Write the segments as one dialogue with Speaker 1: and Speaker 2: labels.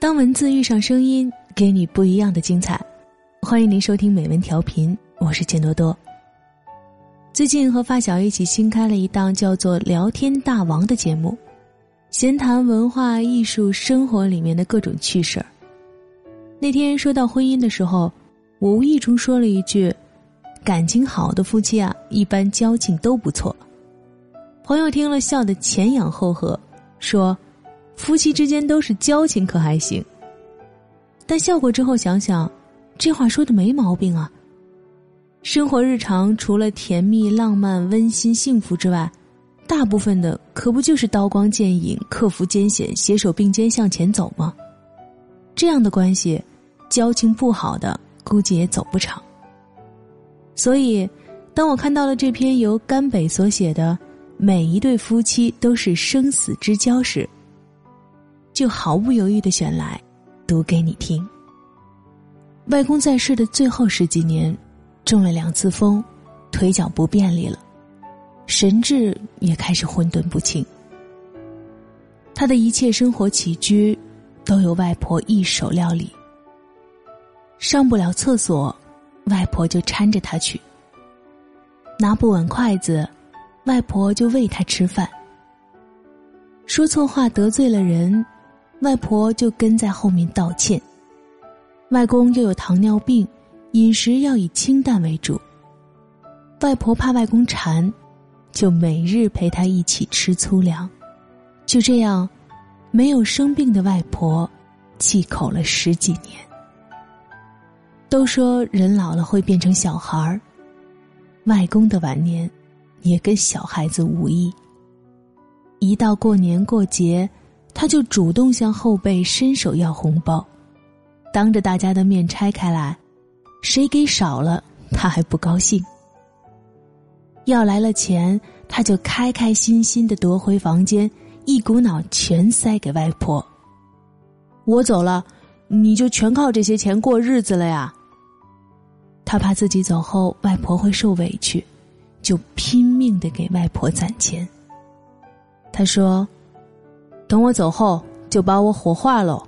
Speaker 1: 当文字遇上声音，给你不一样的精彩。欢迎您收听美文调频，我是钱多多。最近和发小一起新开了一档叫做《聊天大王》的节目，闲谈文化艺术生活里面的各种趣事儿。那天说到婚姻的时候，我无意中说了一句：“感情好的夫妻啊，一般交情都不错。”朋友听了笑得前仰后合，说。夫妻之间都是交情，可还行？但笑过之后想想，这话说的没毛病啊。生活日常除了甜蜜、浪漫、温馨、幸福之外，大部分的可不就是刀光剑影、克服艰险、携手并肩向前走吗？这样的关系，交情不好的估计也走不长。所以，当我看到了这篇由甘北所写的《每一对夫妻都是生死之交》时，就毫不犹豫的选来，读给你听。外公在世的最后十几年，中了两次风，腿脚不便利了，神志也开始混沌不清。他的一切生活起居，都由外婆一手料理。上不了厕所，外婆就搀着他去；拿不稳筷子，外婆就喂他吃饭。说错话得罪了人。外婆就跟在后面道歉。外公又有糖尿病，饮食要以清淡为主。外婆怕外公馋，就每日陪他一起吃粗粮。就这样，没有生病的外婆，忌口了十几年。都说人老了会变成小孩儿，外公的晚年，也跟小孩子无异。一到过年过节。他就主动向后辈伸手要红包，当着大家的面拆开来，谁给少了他还不高兴。要来了钱，他就开开心心的夺回房间，一股脑全塞给外婆。我走了，你就全靠这些钱过日子了呀。他怕自己走后外婆会受委屈，就拼命的给外婆攒钱。他说。等我走后，就把我火化喽。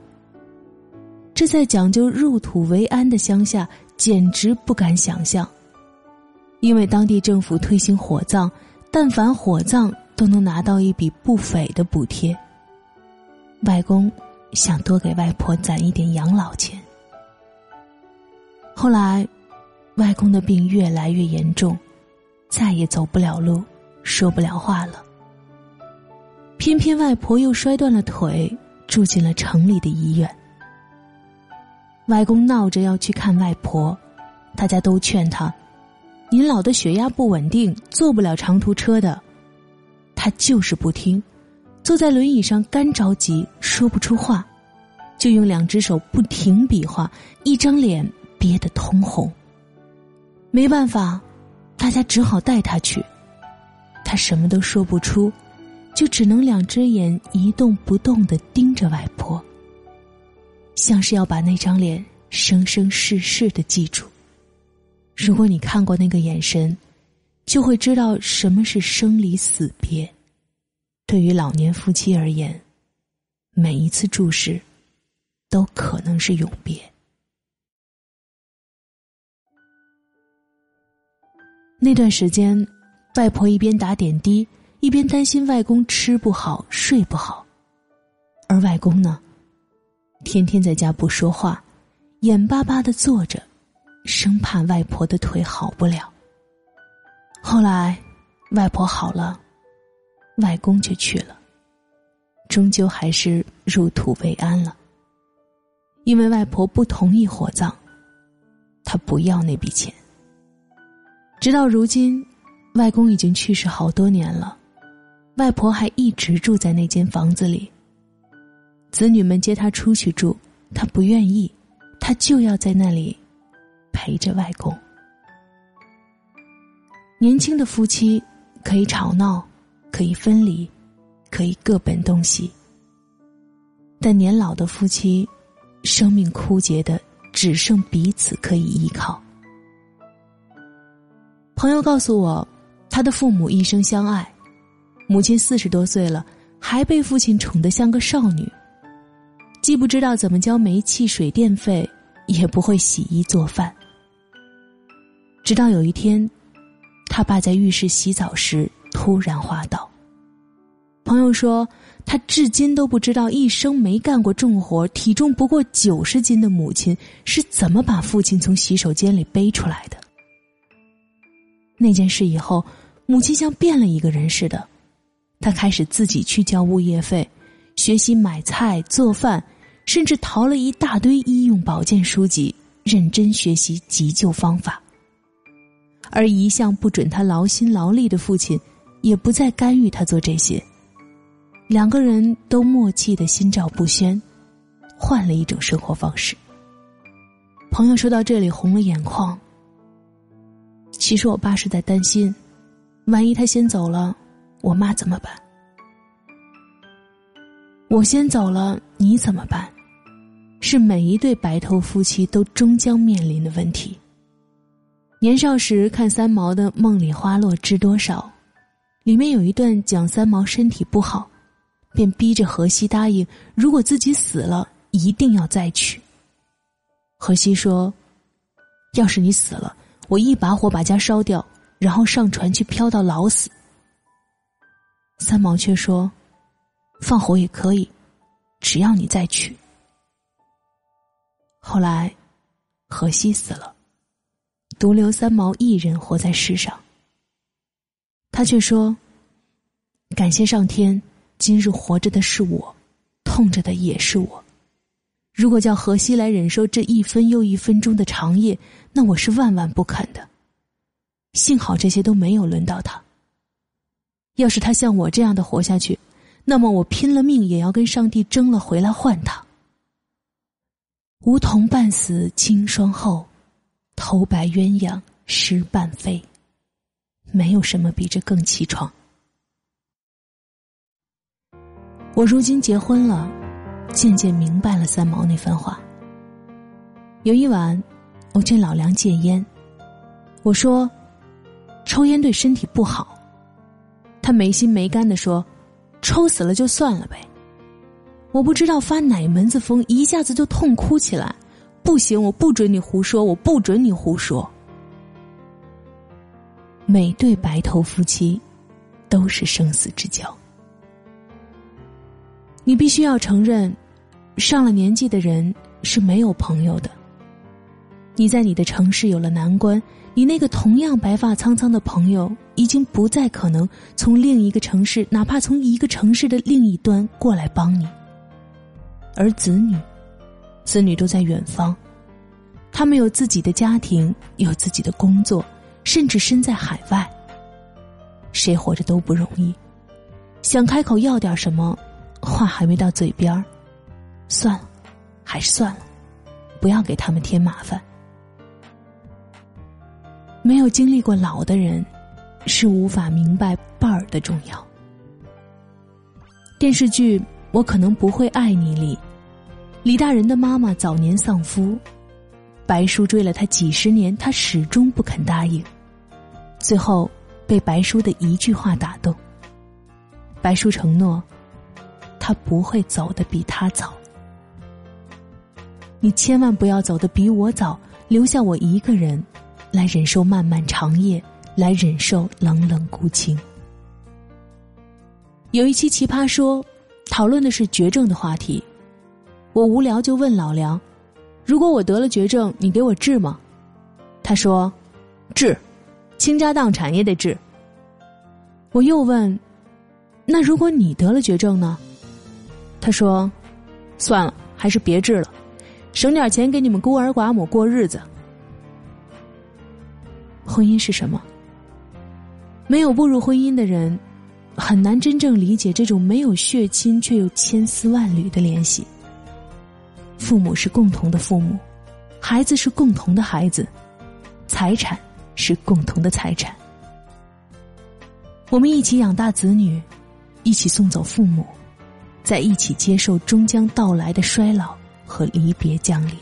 Speaker 1: 这在讲究入土为安的乡下，简直不敢想象。因为当地政府推行火葬，但凡火葬都能拿到一笔不菲的补贴。外公想多给外婆攒一点养老钱。后来，外公的病越来越严重，再也走不了路，说不了话了。偏偏外婆又摔断了腿，住进了城里的医院。外公闹着要去看外婆，大家都劝他：“您老的血压不稳定，坐不了长途车的。”他就是不听，坐在轮椅上干着急，说不出话，就用两只手不停比划，一张脸憋得通红。没办法，大家只好带他去，他什么都说不出。就只能两只眼一动不动的盯着外婆，像是要把那张脸生生世世的记住。如果你看过那个眼神，就会知道什么是生离死别。对于老年夫妻而言，每一次注视，都可能是永别。那段时间，外婆一边打点滴。一边担心外公吃不好睡不好，而外公呢，天天在家不说话，眼巴巴的坐着，生怕外婆的腿好不了。后来，外婆好了，外公却去了，终究还是入土为安了。因为外婆不同意火葬，他不要那笔钱。直到如今，外公已经去世好多年了。外婆还一直住在那间房子里。子女们接她出去住，她不愿意，她就要在那里陪着外公。年轻的夫妻可以吵闹，可以分离，可以各奔东西。但年老的夫妻，生命枯竭的只剩彼此可以依靠。朋友告诉我，他的父母一生相爱。母亲四十多岁了，还被父亲宠得像个少女。既不知道怎么交煤气水电费，也不会洗衣做饭。直到有一天，他爸在浴室洗澡时突然滑倒。朋友说，他至今都不知道一生没干过重活、体重不过九十斤的母亲是怎么把父亲从洗手间里背出来的。那件事以后，母亲像变了一个人似的，他开始自己去交物业费，学习买菜做饭，甚至淘了一大堆医用保健书籍，认真学习急救方法。而一向不准他劳心劳力的父亲，也不再干预他做这些。两个人都默契的心照不宣，换了一种生活方式。朋友说到这里红了眼眶。其实我爸是在担心，万一他先走了，我妈怎么办？我先走了，你怎么办？是每一对白头夫妻都终将面临的问题。年少时看三毛的《梦里花落知多少》，里面有一段讲三毛身体不好，便逼着荷西答应，如果自己死了，一定要再娶。荷西说：“要是你死了，我一把火把家烧掉，然后上船去漂到老死。”三毛却说：“放火也可以，只要你再娶。”后来，荷西死了。独留三毛一人活在世上，他却说：“感谢上天，今日活着的是我，痛着的也是我。如果叫荷西来忍受这一分又一分钟的长夜，那我是万万不肯的。幸好这些都没有轮到他。要是他像我这样的活下去，那么我拼了命也要跟上帝争了回来换他。梧桐半死清霜后。”头白鸳鸯失半飞，没有什么比这更凄怆。我如今结婚了，渐渐明白了三毛那番话。有一晚，我劝老梁戒烟，我说：“抽烟对身体不好。”他没心没肝的说：“抽死了就算了呗。”我不知道发哪门子疯，一下子就痛哭起来。不行，我不准你胡说，我不准你胡说。每对白头夫妻都是生死之交，你必须要承认，上了年纪的人是没有朋友的。你在你的城市有了难关，你那个同样白发苍苍的朋友，已经不再可能从另一个城市，哪怕从一个城市的另一端过来帮你，而子女。子女都在远方，他们有自己的家庭，有自己的工作，甚至身在海外。谁活着都不容易，想开口要点什么，话还没到嘴边儿，算了，还是算了，不要给他们添麻烦。没有经历过老的人，是无法明白伴儿的重要。电视剧《我可能不会爱你》里。李大人的妈妈早年丧夫，白叔追了他几十年，他始终不肯答应。最后被白叔的一句话打动。白叔承诺，他不会走得比他早。你千万不要走得比我早，留下我一个人，来忍受漫漫长夜，来忍受冷冷孤清。有一期《奇葩说》，讨论的是绝症的话题。我无聊就问老梁：“如果我得了绝症，你给我治吗？”他说：“治，倾家荡产也得治。”我又问：“那如果你得了绝症呢？”他说：“算了，还是别治了，省点钱给你们孤儿寡母过日子。”婚姻是什么？没有步入婚姻的人，很难真正理解这种没有血亲却又千丝万缕的联系。父母是共同的父母，孩子是共同的孩子，财产是共同的财产。我们一起养大子女，一起送走父母，在一起接受终将到来的衰老和离别降临。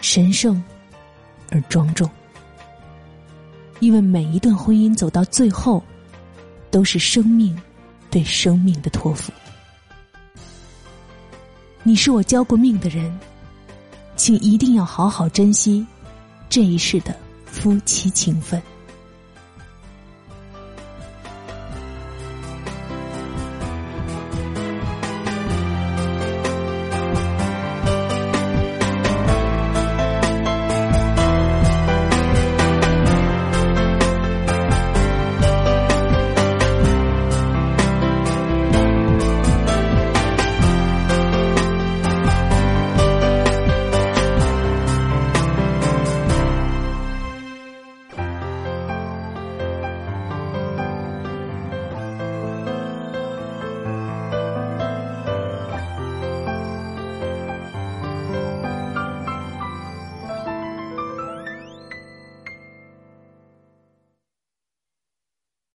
Speaker 1: 神圣而庄重，因为每一段婚姻走到最后，都是生命对生命的托付。你是我交过命的人，请一定要好好珍惜这一世的夫妻情分。